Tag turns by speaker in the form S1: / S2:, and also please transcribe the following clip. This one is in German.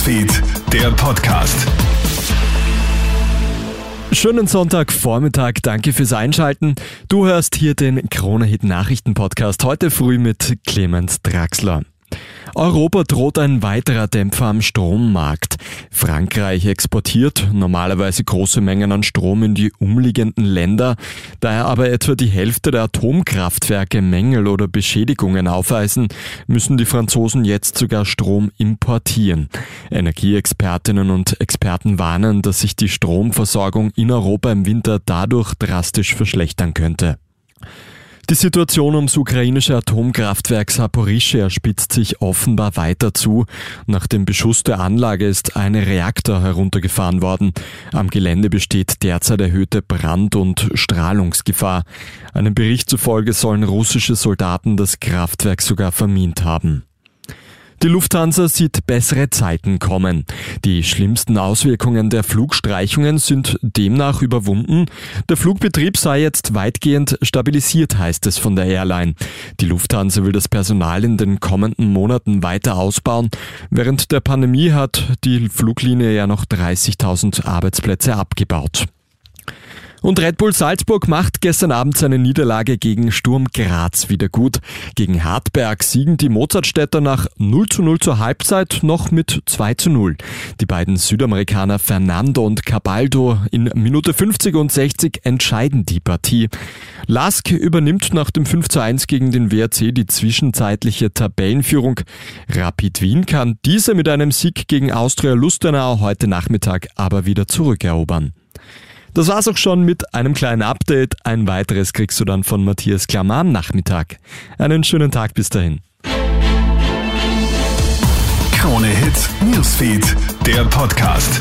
S1: Newsfeed, der Podcast.
S2: Schönen Sonntagvormittag, danke fürs Einschalten. Du hörst hier den Krone-Hit Nachrichten-Podcast heute früh mit Clemens Draxler. Europa droht ein weiterer Dämpfer am Strommarkt. Frankreich exportiert normalerweise große Mengen an Strom in die umliegenden Länder. Da er aber etwa die Hälfte der Atomkraftwerke Mängel oder Beschädigungen aufweisen, müssen die Franzosen jetzt sogar Strom importieren. Energieexpertinnen und Experten warnen, dass sich die Stromversorgung in Europa im Winter dadurch drastisch verschlechtern könnte. Die Situation ums ukrainische Atomkraftwerk Saporischschja spitzt sich offenbar weiter zu. Nach dem Beschuss der Anlage ist ein Reaktor heruntergefahren worden. Am Gelände besteht derzeit erhöhte Brand- und Strahlungsgefahr. Einem Bericht zufolge sollen russische Soldaten das Kraftwerk sogar vermint haben. Die Lufthansa sieht bessere Zeiten kommen. Die schlimmsten Auswirkungen der Flugstreichungen sind demnach überwunden. Der Flugbetrieb sei jetzt weitgehend stabilisiert, heißt es von der Airline. Die Lufthansa will das Personal in den kommenden Monaten weiter ausbauen. Während der Pandemie hat die Fluglinie ja noch 30.000 Arbeitsplätze abgebaut. Und Red Bull Salzburg macht gestern Abend seine Niederlage gegen Sturm Graz wieder gut. Gegen Hartberg siegen die Mozartstädter nach 0 zu 0 zur Halbzeit noch mit 2 zu 0. Die beiden Südamerikaner Fernando und Cabaldo in Minute 50 und 60 entscheiden die Partie. Lask übernimmt nach dem 5 zu 1 gegen den WRC die zwischenzeitliche Tabellenführung. Rapid Wien kann diese mit einem Sieg gegen Austria Lustenau heute Nachmittag aber wieder zurückerobern. Das war's auch schon mit einem kleinen Update. Ein weiteres kriegst du dann von Matthias Klammer am Nachmittag. Einen schönen Tag bis dahin.
S1: Krone Hits, Newsfeed, der Podcast.